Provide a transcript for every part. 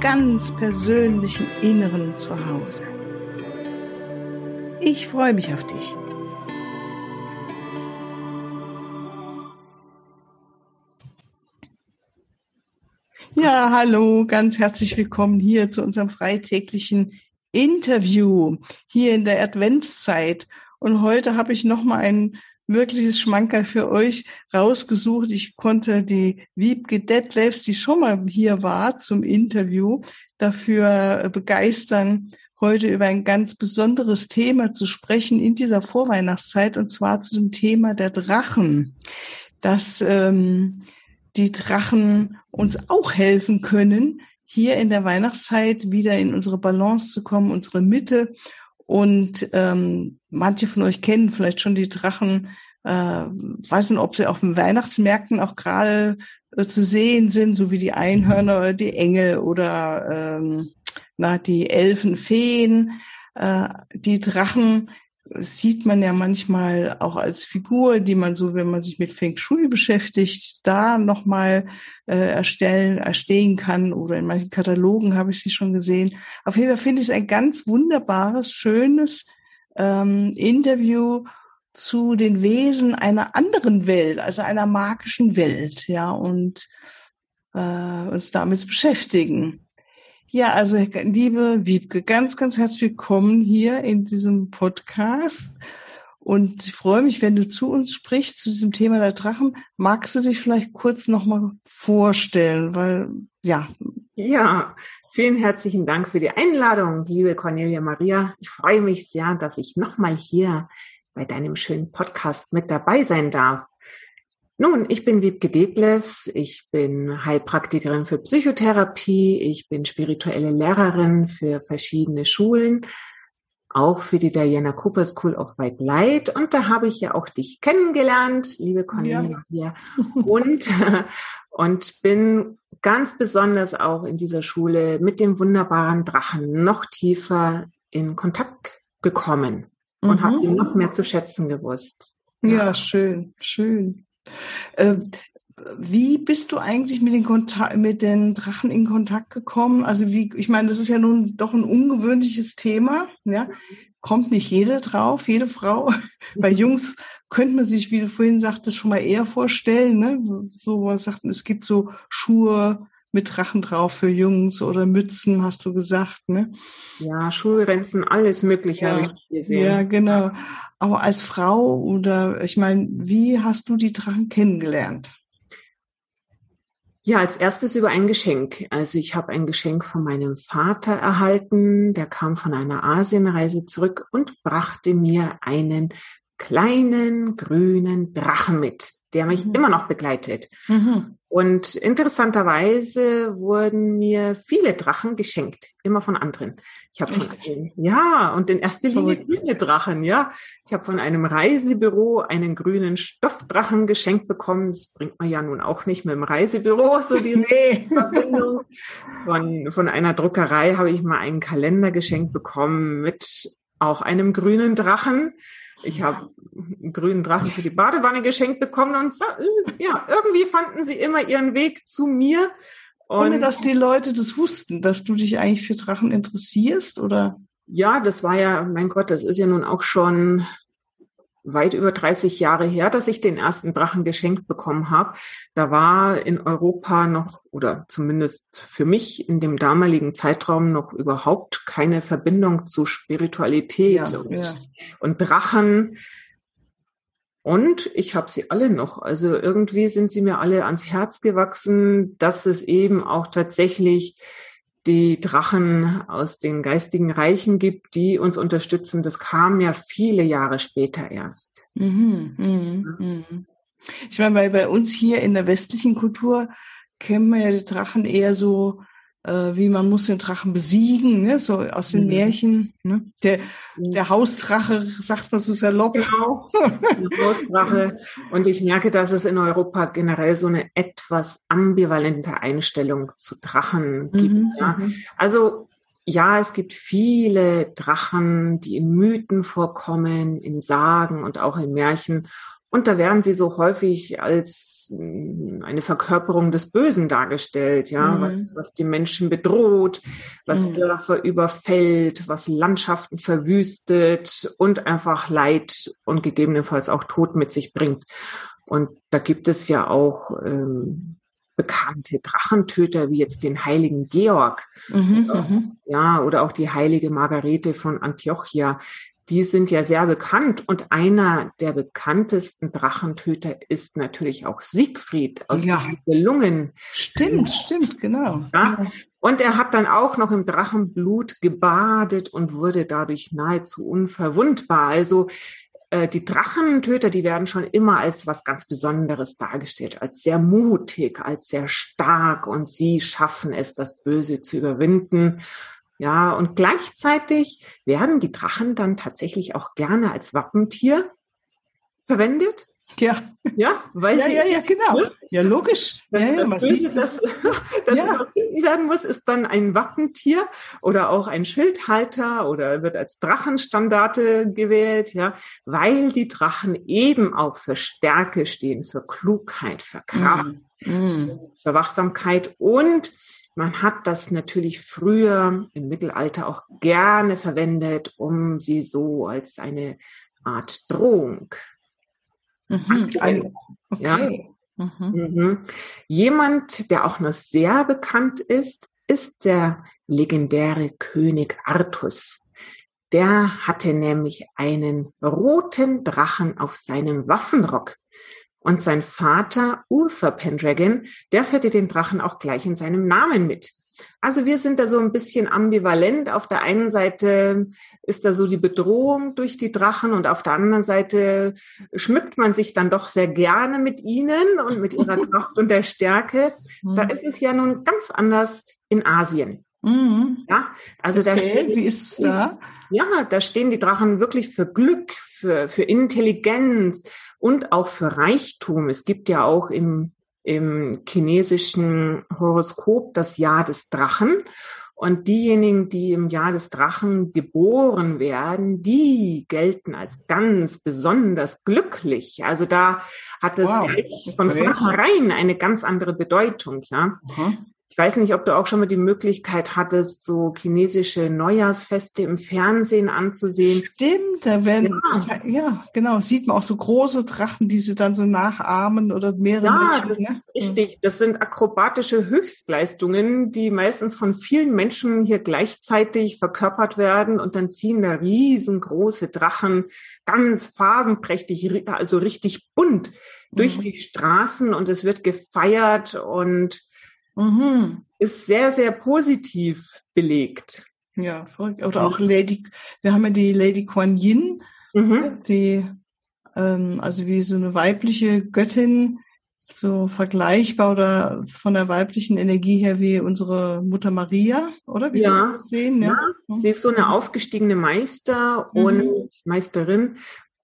ganz persönlichen Inneren zu Hause. Ich freue mich auf dich. Ja, hallo, ganz herzlich willkommen hier zu unserem freitäglichen Interview hier in der Adventszeit. Und heute habe ich noch mal wirkliches Schmankerl für euch rausgesucht. Ich konnte die Wiebke Detlefs, die schon mal hier war zum Interview, dafür begeistern, heute über ein ganz besonderes Thema zu sprechen in dieser Vorweihnachtszeit, und zwar zu dem Thema der Drachen. Dass ähm, die Drachen uns auch helfen können, hier in der Weihnachtszeit wieder in unsere Balance zu kommen, unsere Mitte und ähm, manche von euch kennen vielleicht schon die Drachen. Äh, weiß nicht, ob sie auf den Weihnachtsmärkten auch gerade äh, zu sehen sind, so wie die Einhörner oder die Engel oder ähm, na, die Elfenfeen. Äh, die Drachen sieht man ja manchmal auch als Figur, die man so, wenn man sich mit Feng Shui beschäftigt, da nochmal äh, erstellen, erstehen kann. Oder in manchen Katalogen habe ich sie schon gesehen. Auf jeden Fall finde ich es ein ganz wunderbares, schönes ähm, Interview zu den Wesen einer anderen Welt, also einer magischen Welt, ja, und äh, uns damit beschäftigen. Ja, also liebe Wiebke, ganz, ganz herzlich willkommen hier in diesem Podcast. Und ich freue mich, wenn du zu uns sprichst, zu diesem Thema der Drachen. Magst du dich vielleicht kurz nochmal vorstellen? Weil, ja. Ja, vielen herzlichen Dank für die Einladung, liebe Cornelia Maria. Ich freue mich sehr, dass ich nochmal hier bei deinem schönen Podcast mit dabei sein darf. Nun, ich bin Wiebke Detlefs, ich bin Heilpraktikerin für Psychotherapie, ich bin spirituelle Lehrerin für verschiedene Schulen, auch für die Diana Cooper School of White Light. Und da habe ich ja auch dich kennengelernt, liebe Cornelia. Ja. Und, und bin ganz besonders auch in dieser Schule mit dem wunderbaren Drachen noch tiefer in Kontakt gekommen und mhm. habe ihn noch mehr zu schätzen gewusst. Ja, ja schön, schön. Äh, wie bist du eigentlich mit den, mit den Drachen in Kontakt gekommen? Also wie, ich meine, das ist ja nun doch ein ungewöhnliches Thema, ja. Kommt nicht jede drauf, jede Frau. Bei Jungs könnte man sich, wie du vorhin sagtest, schon mal eher vorstellen, ne? So, was sagten, es gibt so Schuhe mit Drachen drauf für Jungs oder Mützen, hast du gesagt, ne? Ja, Schulrenzen, alles Mögliche ja, habe ich gesehen. Ja, genau. Aber als Frau oder ich meine, wie hast du die Drachen kennengelernt? Ja, als erstes über ein Geschenk. Also ich habe ein Geschenk von meinem Vater erhalten. Der kam von einer Asienreise zurück und brachte mir einen kleinen grünen Drachen mit, der mich mhm. immer noch begleitet. Mhm. Und interessanterweise wurden mir viele Drachen geschenkt, immer von anderen. Ich habe von einem, ja, und in erster Linie grüne Drachen, ja. Ich habe von einem Reisebüro einen grünen Stoffdrachen geschenkt bekommen. Das bringt man ja nun auch nicht mit dem Reisebüro, so die nee. Verbindung. Von, von einer Druckerei habe ich mal einen Kalender geschenkt bekommen mit auch einem grünen Drachen. Ich habe einen grünen Drachen für die Badewanne geschenkt bekommen und ja, irgendwie fanden sie immer ihren Weg zu mir. Und Ohne dass die Leute das wussten, dass du dich eigentlich für Drachen interessierst, oder? Ja, das war ja, mein Gott, das ist ja nun auch schon weit über 30 Jahre her, dass ich den ersten Drachen geschenkt bekommen habe. Da war in Europa noch, oder zumindest für mich in dem damaligen Zeitraum noch überhaupt keine Verbindung zu Spiritualität ja, und, ja. und Drachen. Und ich habe sie alle noch. Also irgendwie sind sie mir alle ans Herz gewachsen, dass es eben auch tatsächlich die Drachen aus den geistigen Reichen gibt, die uns unterstützen. Das kam ja viele Jahre später erst. Mhm, mh, mh. Ich meine, weil bei uns hier in der westlichen Kultur kennen wir ja die Drachen eher so wie man muss den Drachen besiegen, ne? so aus den mhm. Märchen. Ne? Der, mhm. der Hausdrache, sagt man so salopp. Genau, der Hausdrache. Und ich merke, dass es in Europa generell so eine etwas ambivalente Einstellung zu Drachen gibt. Mhm. Ja? Mhm. Also ja, es gibt viele Drachen, die in Mythen vorkommen, in Sagen und auch in Märchen. Und da werden sie so häufig als hm, eine Verkörperung des Bösen dargestellt, ja, mhm. was, was die Menschen bedroht, was mhm. Dörfer überfällt, was Landschaften verwüstet und einfach Leid und gegebenenfalls auch Tod mit sich bringt. Und da gibt es ja auch ähm, bekannte Drachentöter wie jetzt den heiligen Georg, mhm, oder, mhm. ja, oder auch die heilige Margarete von Antiochia. Die sind ja sehr bekannt und einer der bekanntesten Drachentöter ist natürlich auch Siegfried aus ja. den Nibelungen. Stimmt, stimmt, genau. Ja. Und er hat dann auch noch im Drachenblut gebadet und wurde dadurch nahezu unverwundbar. Also äh, die Drachentöter, die werden schon immer als was ganz Besonderes dargestellt, als sehr mutig, als sehr stark und sie schaffen es, das Böse zu überwinden. Ja, und gleichzeitig werden die Drachen dann tatsächlich auch gerne als Wappentier verwendet. Ja. Ja, weil ja, sie, ja, ja, genau. Ja, logisch. Das, ja, ja, man Böse, das, das ja. werden muss, ist dann ein Wappentier oder auch ein Schildhalter oder wird als Drachenstandarte gewählt, ja, weil die Drachen eben auch für Stärke stehen, für Klugheit, für Kraft, mhm. für Wachsamkeit und man hat das natürlich früher im Mittelalter auch gerne verwendet, um sie so als eine Art Drohung Mhm, okay. Ja. Mhm. Mhm. Jemand, der auch noch sehr bekannt ist, ist der legendäre König Artus. Der hatte nämlich einen roten Drachen auf seinem Waffenrock. Und sein Vater, Uther Pendragon, der führte den Drachen auch gleich in seinem Namen mit. Also wir sind da so ein bisschen ambivalent. Auf der einen Seite ist da so die Bedrohung durch die Drachen und auf der anderen Seite schmückt man sich dann doch sehr gerne mit ihnen und mit ihrer Kraft und der Stärke. Da mhm. ist es ja nun ganz anders in Asien. Mhm. Ja, also Erzähl, da wie ist es da? Ja, da stehen die Drachen wirklich für Glück, für, für Intelligenz und auch für Reichtum. Es gibt ja auch im im chinesischen Horoskop das Jahr des Drachen. Und diejenigen, die im Jahr des Drachen geboren werden, die gelten als ganz besonders glücklich. Also da hat es wow. von vornherein eine ganz andere Bedeutung, ja. Mhm. Ich weiß nicht, ob du auch schon mal die Möglichkeit hattest, so chinesische Neujahrsfeste im Fernsehen anzusehen. Stimmt, da werden, ja, ja genau, sieht man auch so große Drachen, die sie dann so nachahmen oder mehrere ja, Menschen. Ja, richtig. Das sind akrobatische Höchstleistungen, die meistens von vielen Menschen hier gleichzeitig verkörpert werden und dann ziehen da riesengroße Drachen ganz farbenprächtig, also richtig bunt durch mhm. die Straßen und es wird gefeiert und mhm. ist sehr, sehr positiv belegt. Ja, verrückt. Oder auch Lady, wir haben ja die Lady Kuan Yin, mhm. die, ähm, also wie so eine weibliche Göttin, so vergleichbar oder von der weiblichen Energie her wie unsere Mutter Maria, oder? Wie ja. sehen, ja. ja. Sie ist so eine aufgestiegene Meister mhm. und Meisterin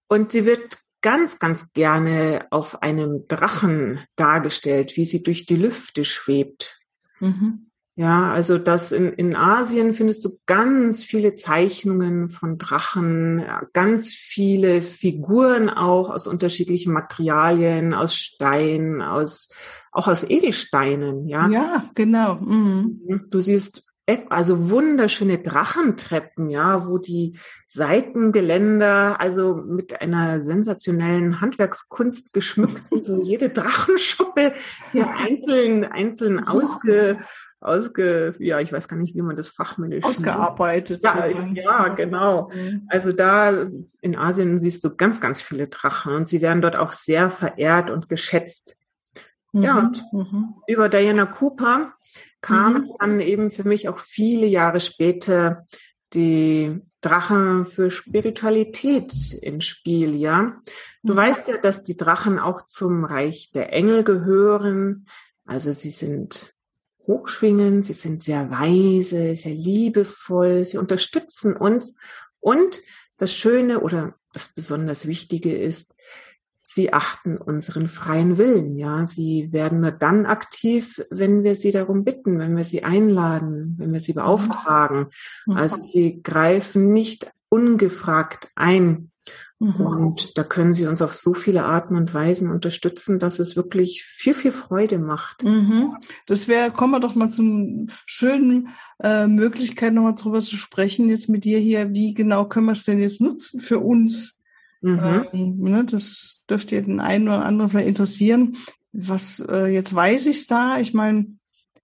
und sie wird ganz, ganz gerne auf einem Drachen dargestellt, wie sie durch die Lüfte schwebt. Mhm. Ja, also das in, in Asien findest du ganz viele Zeichnungen von Drachen, ganz viele Figuren auch aus unterschiedlichen Materialien, aus Stein, aus auch aus Edelsteinen, ja. Ja, genau. Mhm. Du siehst also wunderschöne Drachentreppen, ja, wo die Seitengeländer also mit einer sensationellen Handwerkskunst geschmückt sind, wo jede Drachenschuppe hier einzeln, einzeln ausge, ausge, ja, ich weiß gar nicht, wie man das fachmännisch ausgearbeitet. Ja, ja, genau. Mhm. Also da in Asien siehst du ganz, ganz viele Drachen und sie werden dort auch sehr verehrt und geschätzt. Mhm. Ja, und mhm. über Diana Cooper kam mhm. dann eben für mich auch viele Jahre später die Drachen für Spiritualität ins Spiel, ja. Du mhm. weißt ja, dass die Drachen auch zum Reich der Engel gehören. Also sie sind hochschwingen, sie sind sehr weise, sehr liebevoll, sie unterstützen uns und das Schöne oder das besonders Wichtige ist, sie achten unseren freien Willen, ja. Sie werden nur dann aktiv, wenn wir sie darum bitten, wenn wir sie einladen, wenn wir sie beauftragen. Mhm. Also sie greifen nicht ungefragt ein. Mhm. Und da können sie uns auf so viele Arten und Weisen unterstützen, dass es wirklich viel, viel Freude macht. Mhm. Das wäre, kommen wir doch mal zum schönen äh, Möglichkeit, nochmal drüber zu sprechen, jetzt mit dir hier. Wie genau können wir es denn jetzt nutzen für uns? Mhm. Ähm, ne, das dürfte den einen oder anderen vielleicht interessieren. Was äh, jetzt weiß ich's da? Ich meine,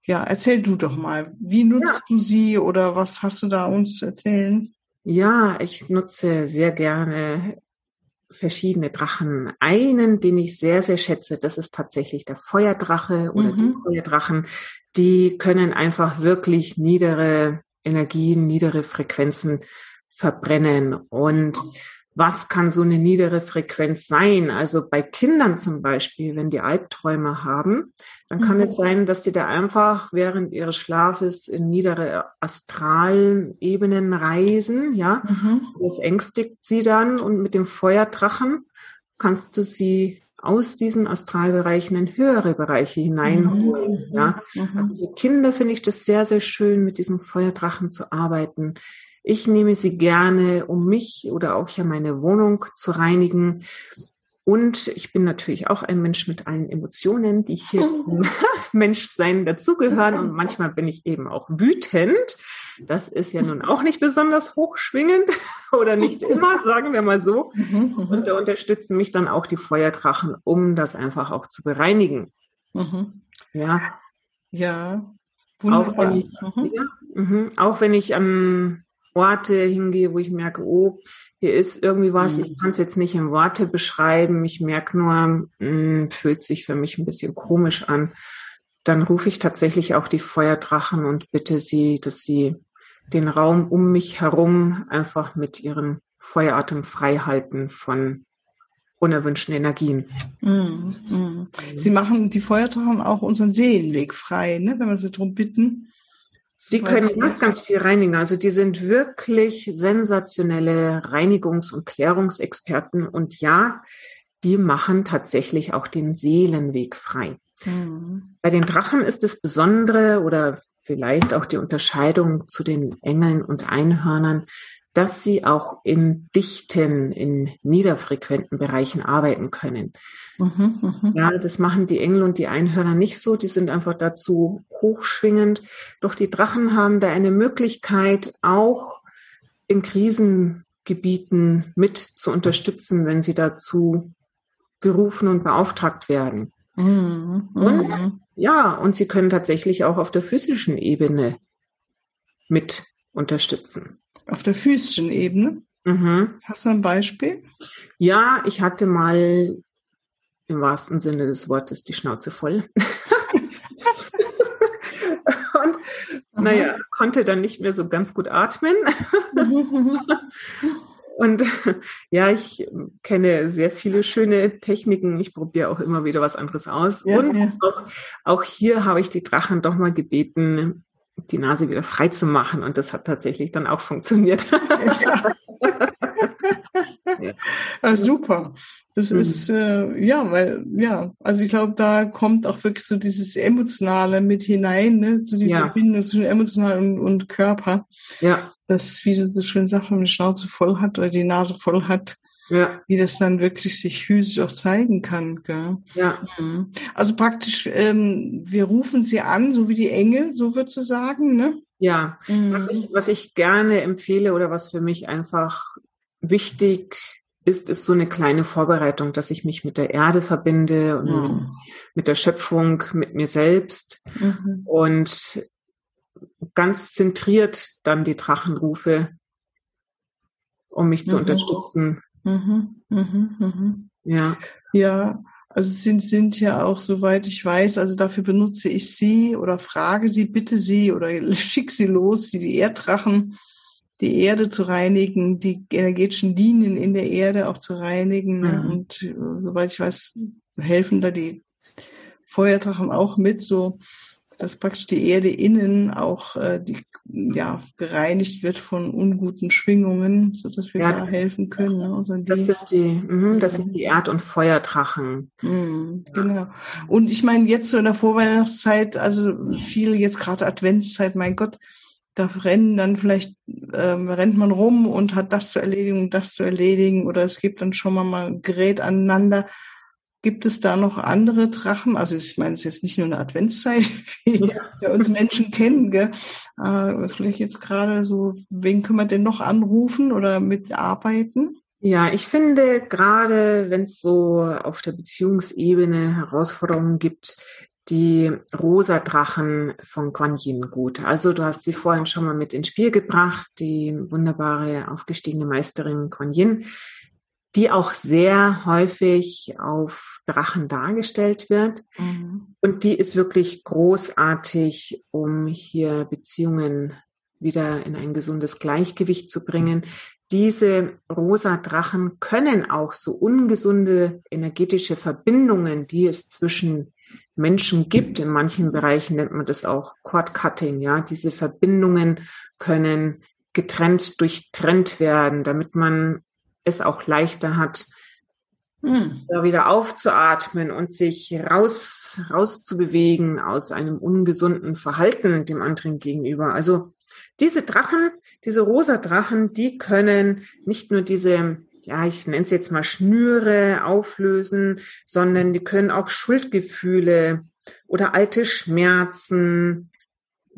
ja, erzähl du doch mal. Wie nutzt ja. du sie oder was hast du da uns zu erzählen? Ja, ich nutze sehr gerne verschiedene Drachen. Einen, den ich sehr, sehr schätze, das ist tatsächlich der Feuerdrache oder mhm. die Feuerdrachen. Die können einfach wirklich niedere Energien, niedere Frequenzen verbrennen. Und was kann so eine niedere Frequenz sein? Also bei Kindern zum Beispiel, wenn die Albträume haben, dann kann mhm. es sein, dass die da einfach während ihres Schlafes in niedere astralen Ebenen reisen, ja. Mhm. Das ängstigt sie dann und mit dem Feuerdrachen kannst du sie aus diesen Astralbereichen in höhere Bereiche hineinholen. Mhm. Ja, mhm. also für Kinder finde ich das sehr, sehr schön, mit diesen Feuerdrachen zu arbeiten. Ich nehme sie gerne, um mich oder auch ja meine Wohnung zu reinigen. Und ich bin natürlich auch ein Mensch mit allen Emotionen, die hier zum Menschsein dazugehören. Und manchmal bin ich eben auch wütend. Das ist ja nun auch nicht besonders hochschwingend oder nicht immer, sagen wir mal so. Mhm, mhm. Und da unterstützen mich dann auch die Feuerdrachen, um das einfach auch zu bereinigen. Mhm. Ja. Ja. Wunderbar. Auch wenn ich, ja, auch wenn ich am Orte hingehe, wo ich merke, oh, hier ist irgendwie was, mhm. ich kann es jetzt nicht in Worte beschreiben, ich merke nur, mh, hm, fühlt sich für mich ein bisschen komisch an, dann rufe ich tatsächlich auch die Feuerdrachen und bitte sie, dass sie den Raum um mich herum einfach mit ihrem Feueratem frei halten von unerwünschten Energien. Mhm. Mhm. Sie machen die Feuerdrachen auch unseren Seelenweg frei, ne, wenn wir sie darum bitten. Die können ganz, ganz viel reinigen. Also die sind wirklich sensationelle Reinigungs- und Klärungsexperten. Und ja, die machen tatsächlich auch den Seelenweg frei. Mhm. Bei den Drachen ist das Besondere oder vielleicht auch die Unterscheidung zu den Engeln und Einhörnern, dass sie auch in dichten, in niederfrequenten Bereichen arbeiten können. Mhm, mh. Ja, das machen die Engel und die Einhörner nicht so. Die sind einfach dazu hochschwingend. Doch die Drachen haben da eine Möglichkeit, auch in Krisengebieten mit zu unterstützen, wenn sie dazu gerufen und beauftragt werden. Mhm, und mhm. ja, und sie können tatsächlich auch auf der physischen Ebene mit unterstützen. Auf der physischen Ebene? Mhm. Hast du ein Beispiel? Ja, ich hatte mal im wahrsten Sinne des Wortes die Schnauze voll. und Aha. naja, konnte dann nicht mehr so ganz gut atmen. und ja, ich kenne sehr viele schöne Techniken. Ich probiere auch immer wieder was anderes aus. Ja, und ja. Auch, auch hier habe ich die Drachen doch mal gebeten, die Nase wieder frei zu machen. Und das hat tatsächlich dann auch funktioniert. Ja. ja. Super. Das mhm. ist, äh, ja, weil, ja, also ich glaube, da kommt auch wirklich so dieses Emotionale mit hinein, ne, so die ja. Verbindung zwischen emotional und, und Körper. Ja. Das, wie du so schön sagst, wenn man die Schnauze voll hat oder die Nase voll hat, ja. wie das dann wirklich sich physisch auch zeigen kann. Gell? Ja. Mhm. Also praktisch, ähm, wir rufen sie an, so wie die Engel, so würdest du sagen, ne? Ja, mhm. was, ich, was ich gerne empfehle oder was für mich einfach wichtig ist, ist so eine kleine Vorbereitung, dass ich mich mit der Erde verbinde und mhm. mit der Schöpfung, mit mir selbst mhm. und ganz zentriert dann die Drachen rufe, um mich zu mhm. unterstützen. Mhm. Mhm. Mhm. Ja. Ja, also sind, sind ja auch, soweit ich weiß, also dafür benutze ich sie oder frage sie, bitte sie oder schick sie los, sie die Erddrachen die Erde zu reinigen, die energetischen Linien in der Erde auch zu reinigen. Mhm. Und äh, soweit ich weiß, helfen da die Feuerdrachen auch mit, so dass praktisch die Erde innen auch äh, die, ja, gereinigt wird von unguten Schwingungen, so dass wir ja, da helfen können. Ne? Also das, sind die, mh, das sind die Erd- und Feuerdrachen. Mhm, genau. Und ich meine, jetzt so in der Vorweihnachtszeit, also viel jetzt gerade Adventszeit, mein Gott, da rennen dann vielleicht, ähm, rennt man rum und hat das zu erledigen und das zu erledigen oder es gibt dann schon mal, mal ein Gerät aneinander. Gibt es da noch andere Drachen? Also ich meine, es ist jetzt nicht nur eine Adventszeit, wie ja. wir uns Menschen kennen, gell? Äh, vielleicht jetzt gerade so, wen können wir denn noch anrufen oder mitarbeiten? Ja, ich finde gerade, wenn es so auf der Beziehungsebene Herausforderungen gibt, die rosa Drachen von Guan Yin gut. Also du hast sie vorhin schon mal mit ins Spiel gebracht, die wunderbare aufgestiegene Meisterin Guan Yin, die auch sehr häufig auf Drachen dargestellt wird. Mhm. Und die ist wirklich großartig, um hier Beziehungen wieder in ein gesundes Gleichgewicht zu bringen. Diese rosa Drachen können auch so ungesunde energetische Verbindungen, die es zwischen Menschen gibt. In manchen Bereichen nennt man das auch Cord Cutting. Ja, diese Verbindungen können getrennt, durchtrennt werden, damit man es auch leichter hat, hm. da wieder aufzuatmen und sich raus, rauszubewegen aus einem ungesunden Verhalten dem anderen gegenüber. Also diese Drachen, diese rosa Drachen, die können nicht nur diese ja, ich nenne es jetzt mal Schnüre auflösen, sondern die können auch Schuldgefühle oder alte Schmerzen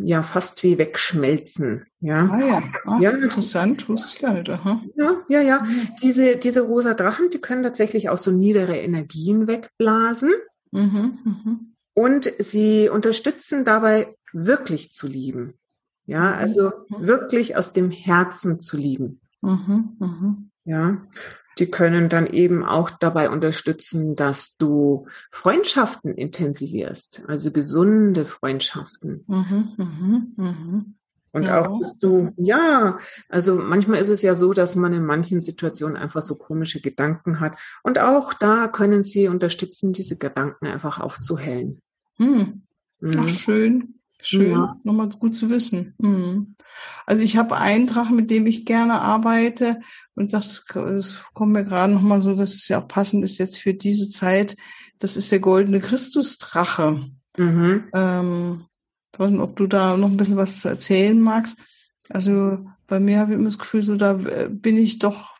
ja fast wie wegschmelzen. Ja, ah, ja. Ach, ja. interessant, wusste ich gar nicht. Aha. Ja, ja, ja. Diese, diese rosa Drachen, die können tatsächlich auch so niedere Energien wegblasen. Mhm, mh. Und sie unterstützen dabei, wirklich zu lieben. Ja, also mhm. wirklich aus dem Herzen zu lieben. Mhm, mh. Ja, die können dann eben auch dabei unterstützen, dass du Freundschaften intensivierst, also gesunde Freundschaften. Mhm, mhm, mhm. Und ja. auch, dass du, ja, also manchmal ist es ja so, dass man in manchen Situationen einfach so komische Gedanken hat. Und auch da können sie unterstützen, diese Gedanken einfach aufzuhellen. Hm. Mhm. Ach, schön. Schön, ja. nochmal gut zu wissen. Mhm. Also ich habe einen Drachen, mit dem ich gerne arbeite. Und das, das kommt mir gerade nochmal so, dass es ja auch passend ist jetzt für diese Zeit. Das ist der goldene Christusdrache. Mhm. Ähm, ich weiß nicht, ob du da noch ein bisschen was zu erzählen magst. Also bei mir habe ich immer das Gefühl, so da äh, bin ich doch,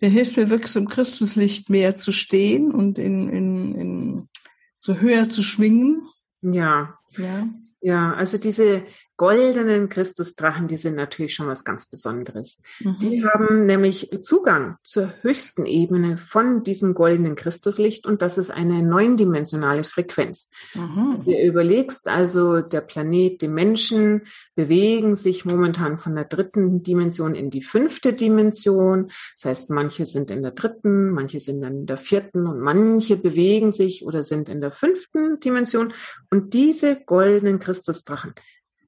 der hilft mir wirklich so im Christuslicht mehr zu stehen und in, in, in so höher zu schwingen. Ja. Ja. Ja, also diese goldenen Christusdrachen, die sind natürlich schon was ganz Besonderes. Mhm. Die haben nämlich Zugang zur höchsten Ebene von diesem goldenen Christuslicht und das ist eine neundimensionale Frequenz. Mhm. Du überlegst also, der Planet, die Menschen bewegen sich momentan von der dritten Dimension in die fünfte Dimension. Das heißt, manche sind in der dritten, manche sind dann in der vierten und manche bewegen sich oder sind in der fünften Dimension. Und diese goldenen Christusdrachen,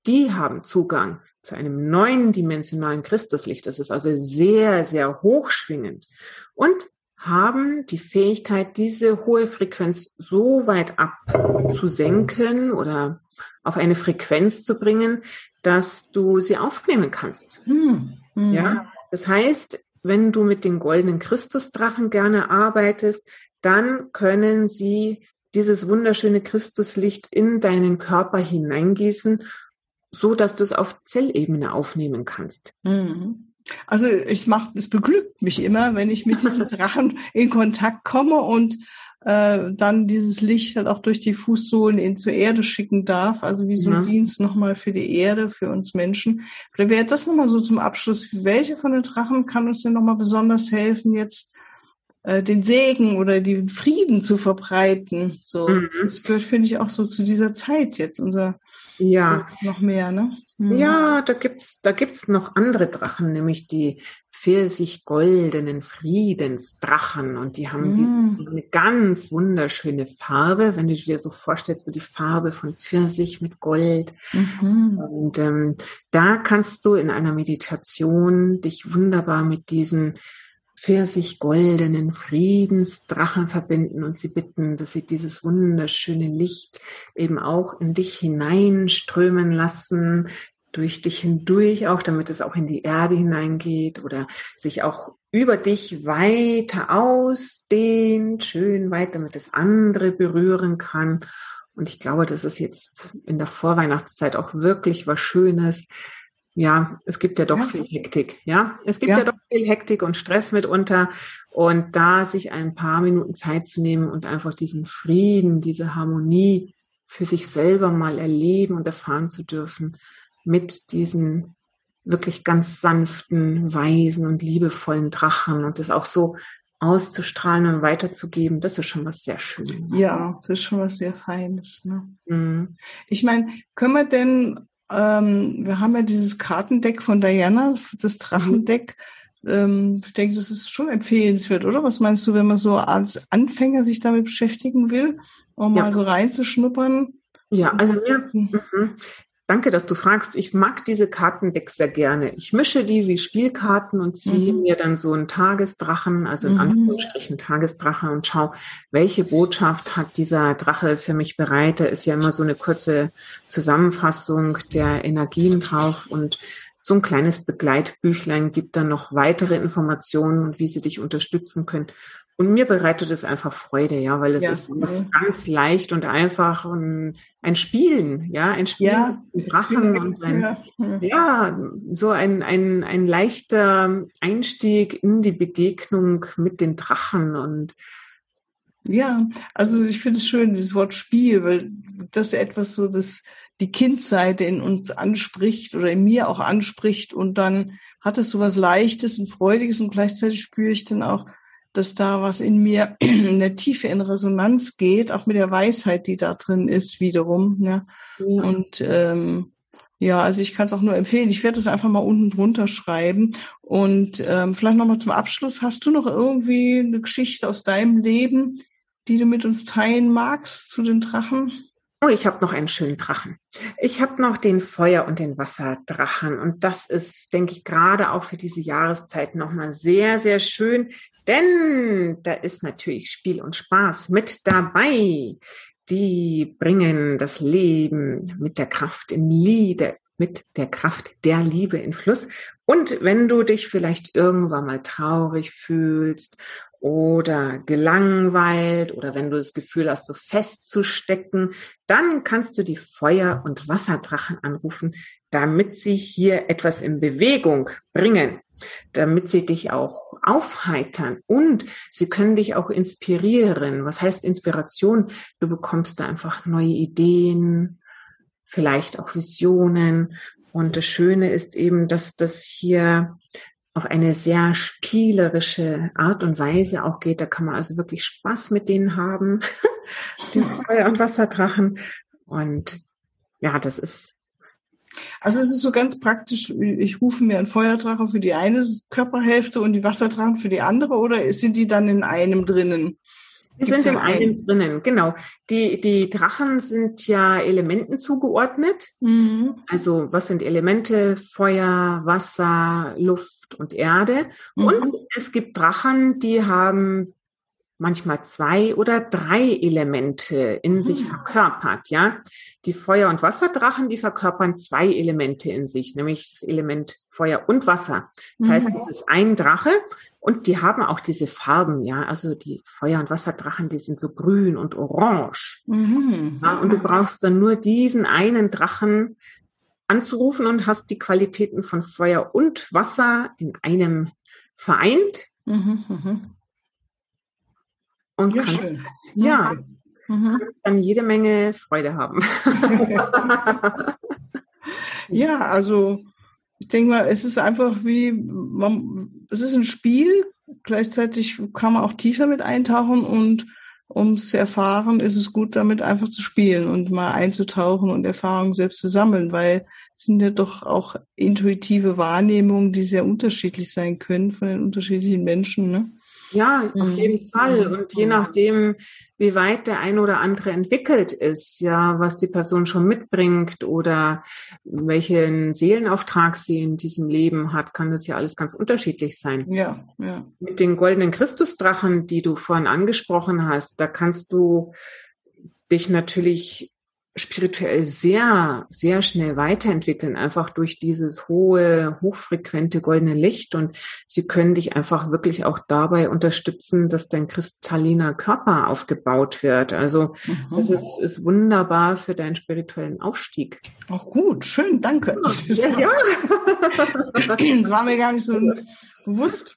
die haben Zugang zu einem neuen dimensionalen Christuslicht. Das ist also sehr, sehr hochschwingend und haben die Fähigkeit, diese hohe Frequenz so weit abzusenken oder auf eine Frequenz zu bringen, dass du sie aufnehmen kannst. Hm. Hm. Ja, das heißt, wenn du mit den goldenen Christusdrachen gerne arbeitest, dann können sie dieses wunderschöne Christuslicht in deinen Körper hineingießen so dass du es auf Zellebene aufnehmen kannst. Mhm. Also ich mach, es beglückt mich immer, wenn ich mit diesen Drachen in Kontakt komme und äh, dann dieses Licht halt auch durch die Fußsohlen in zur Erde schicken darf. Also wie so ein ja. Dienst nochmal für die Erde, für uns Menschen. Vielleicht wäre das nochmal so zum Abschluss. Welche von den Drachen kann uns denn nochmal besonders helfen, jetzt äh, den Segen oder den Frieden zu verbreiten? So, mhm. das gehört, finde ich, auch so zu dieser Zeit jetzt, unser ja. Noch mehr, ne? Mhm. Ja, da gibt's, da gibt's noch andere Drachen, nämlich die pfirsich-goldenen Friedensdrachen und die haben mhm. die, eine ganz wunderschöne Farbe, wenn du dir so vorstellst, so die Farbe von Pfirsich mit Gold. Mhm. Und ähm, da kannst du in einer Meditation dich wunderbar mit diesen sich goldenen Friedensdrachen verbinden und sie bitten, dass sie dieses wunderschöne Licht eben auch in dich hineinströmen lassen, durch dich hindurch auch, damit es auch in die Erde hineingeht oder sich auch über dich weiter ausdehnt, schön weit, damit es andere berühren kann. Und ich glaube, das ist jetzt in der Vorweihnachtszeit auch wirklich was Schönes. Ja, es gibt ja doch ja. viel Hektik, ja. Es gibt ja. ja doch viel Hektik und Stress mitunter. Und da sich ein paar Minuten Zeit zu nehmen und einfach diesen Frieden, diese Harmonie für sich selber mal erleben und erfahren zu dürfen, mit diesen wirklich ganz sanften, weisen und liebevollen Drachen und das auch so auszustrahlen und weiterzugeben, das ist schon was sehr Schönes. Ja, das ist schon was sehr Feines. Ne? Mhm. Ich meine, können wir denn, ähm, wir haben ja dieses Kartendeck von Diana, das Drachendeck, mhm. ähm, ich denke, das ist schon empfehlenswert, oder? Was meinst du, wenn man so als Anfänger sich damit beschäftigen will, um ja. mal so reinzuschnuppern? Ja, also mir, mhm. Danke, dass du fragst. Ich mag diese Kartendecks sehr gerne. Ich mische die wie Spielkarten und ziehe mhm. mir dann so einen Tagesdrachen, also in mhm. Anführungsstrichen Tagesdrachen und schau, welche Botschaft hat dieser Drache für mich bereit. Da ist ja immer so eine kurze Zusammenfassung der Energien drauf und so ein kleines Begleitbüchlein gibt dann noch weitere Informationen und wie sie dich unterstützen können. Und mir bereitet es einfach Freude, ja, weil es ja, ist, ist, ganz leicht und einfach ein, ein Spielen, ja, ein Spiel ja, mit Drachen ja, und ein, ja, so ein, ein, ein leichter Einstieg in die Begegnung mit den Drachen und ja, also ich finde es schön, dieses Wort Spiel, weil das etwas so, das die Kindseite in uns anspricht oder in mir auch anspricht und dann hat es so was Leichtes und Freudiges und gleichzeitig spüre ich dann auch, dass da was in mir in der Tiefe in Resonanz geht, auch mit der Weisheit, die da drin ist, wiederum. Ne? Ja. Und ähm, ja, also ich kann es auch nur empfehlen. Ich werde es einfach mal unten drunter schreiben. Und ähm, vielleicht nochmal zum Abschluss. Hast du noch irgendwie eine Geschichte aus deinem Leben, die du mit uns teilen magst zu den Drachen? Oh, ich habe noch einen schönen Drachen. Ich habe noch den Feuer- und den Wasserdrachen. Und das ist, denke ich, gerade auch für diese Jahreszeit nochmal sehr, sehr schön. Denn da ist natürlich Spiel und Spaß mit dabei. Die bringen das Leben mit der Kraft in Liebe, mit der Kraft der Liebe in Fluss. Und wenn du dich vielleicht irgendwann mal traurig fühlst oder gelangweilt oder wenn du das Gefühl hast, so festzustecken, dann kannst du die Feuer- und Wasserdrachen anrufen, damit sie hier etwas in Bewegung bringen, damit sie dich auch aufheitern und sie können dich auch inspirieren. Was heißt Inspiration? Du bekommst da einfach neue Ideen, vielleicht auch Visionen. Und das Schöne ist eben, dass das hier auf eine sehr spielerische Art und Weise auch geht. Da kann man also wirklich Spaß mit denen haben, den Feuer- und Wasserdrachen. Und ja, das ist. Also es ist so ganz praktisch, ich rufe mir einen Feuerdrache für die eine Körperhälfte und die Wasserdrachen für die andere oder sind die dann in einem drinnen? Die sind in einem drinnen, genau. Die, die Drachen sind ja Elementen zugeordnet. Mhm. Also was sind Elemente? Feuer, Wasser, Luft und Erde. Mhm. Und es gibt Drachen, die haben manchmal zwei oder drei Elemente in mhm. sich verkörpert, ja. Die Feuer- und Wasserdrachen, die verkörpern zwei Elemente in sich, nämlich das Element Feuer und Wasser. Das mhm. heißt, es ist ein Drache und die haben auch diese Farben, ja. Also die Feuer- und Wasserdrachen, die sind so grün und orange. Mhm. Ja, und du brauchst dann nur diesen einen Drachen anzurufen und hast die Qualitäten von Feuer und Wasser in einem vereint. Mhm, mhm. Und ja, kannst, schön. ja, mhm. kannst dann jede Menge Freude haben. ja, also ich denke mal, es ist einfach wie, man, es ist ein Spiel, gleichzeitig kann man auch tiefer mit eintauchen und um es zu erfahren, ist es gut, damit einfach zu spielen und mal einzutauchen und Erfahrungen selbst zu sammeln, weil es sind ja doch auch intuitive Wahrnehmungen, die sehr unterschiedlich sein können von den unterschiedlichen Menschen. Ne? Ja, auf mhm. jeden Fall. Und je nachdem, wie weit der ein oder andere entwickelt ist, ja, was die Person schon mitbringt oder welchen Seelenauftrag sie in diesem Leben hat, kann das ja alles ganz unterschiedlich sein. Ja, ja. Mit den goldenen Christusdrachen, die du vorhin angesprochen hast, da kannst du dich natürlich spirituell sehr, sehr schnell weiterentwickeln, einfach durch dieses hohe, hochfrequente goldene Licht. Und sie können dich einfach wirklich auch dabei unterstützen, dass dein kristalliner Körper aufgebaut wird. Also mhm. das ist, ist wunderbar für deinen spirituellen Aufstieg. Auch gut, schön, danke. Ja, ja. Das war mir gar nicht so bewusst.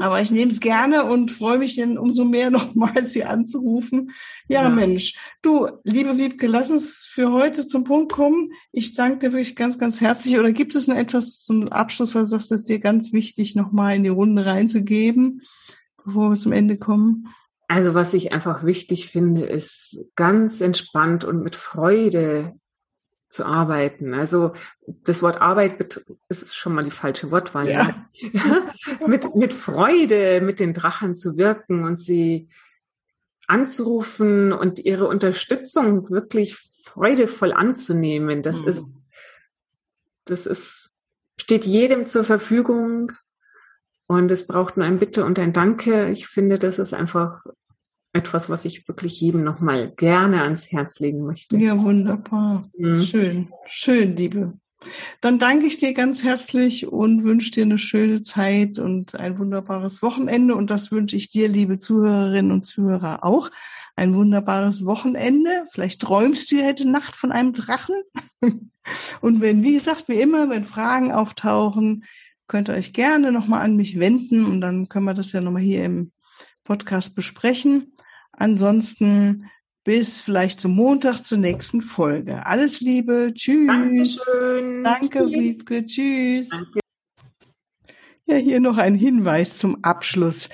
Aber ich nehme es gerne und freue mich dann umso mehr nochmal, Sie anzurufen. Ja, ja, Mensch, du, liebe Wiebke, lass uns für heute zum Punkt kommen. Ich danke dir wirklich ganz, ganz herzlich. Oder gibt es noch etwas zum Abschluss, was du sagst, ist dir ganz wichtig, nochmal in die Runde reinzugeben, bevor wir zum Ende kommen? Also was ich einfach wichtig finde, ist ganz entspannt und mit Freude zu arbeiten. Also das Wort Arbeit ist schon mal die falsche Wortwahl. Ja. mit, mit Freude mit den Drachen zu wirken und sie anzurufen und ihre Unterstützung wirklich freudevoll anzunehmen. Das mhm. ist, das ist, steht jedem zur Verfügung. Und es braucht nur ein Bitte und ein Danke. Ich finde, das ist einfach etwas, was ich wirklich jedem nochmal gerne ans Herz legen möchte. Ja, wunderbar. Mhm. Schön, schön, Liebe. Dann danke ich dir ganz herzlich und wünsche dir eine schöne Zeit und ein wunderbares Wochenende. Und das wünsche ich dir, liebe Zuhörerinnen und Zuhörer, auch. Ein wunderbares Wochenende. Vielleicht träumst du heute Nacht von einem Drachen. Und wenn, wie gesagt, wie immer, wenn Fragen auftauchen, könnt ihr euch gerne nochmal an mich wenden und dann können wir das ja nochmal hier im Podcast besprechen. Ansonsten bis vielleicht zum Montag zur nächsten Folge. Alles Liebe. Tschüss. Dankeschön. Danke, Wiebke. Tschüss. Danke. Ja, hier noch ein Hinweis zum Abschluss.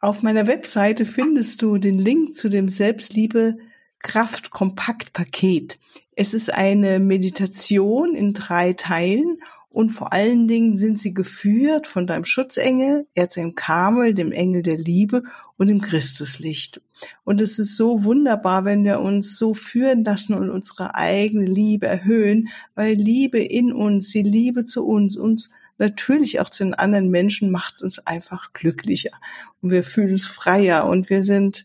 Auf meiner Webseite findest du den Link zu dem Selbstliebe Kraft Kompakt Paket. Es ist eine Meditation in drei Teilen und vor allen Dingen sind sie geführt von deinem Schutzengel, Erzengel Kamel, dem Engel der Liebe und dem Christuslicht. Und es ist so wunderbar, wenn wir uns so führen lassen und unsere eigene Liebe erhöhen, weil Liebe in uns, die Liebe zu uns, uns natürlich auch zu den anderen Menschen macht uns einfach glücklicher und wir fühlen uns freier und wir sind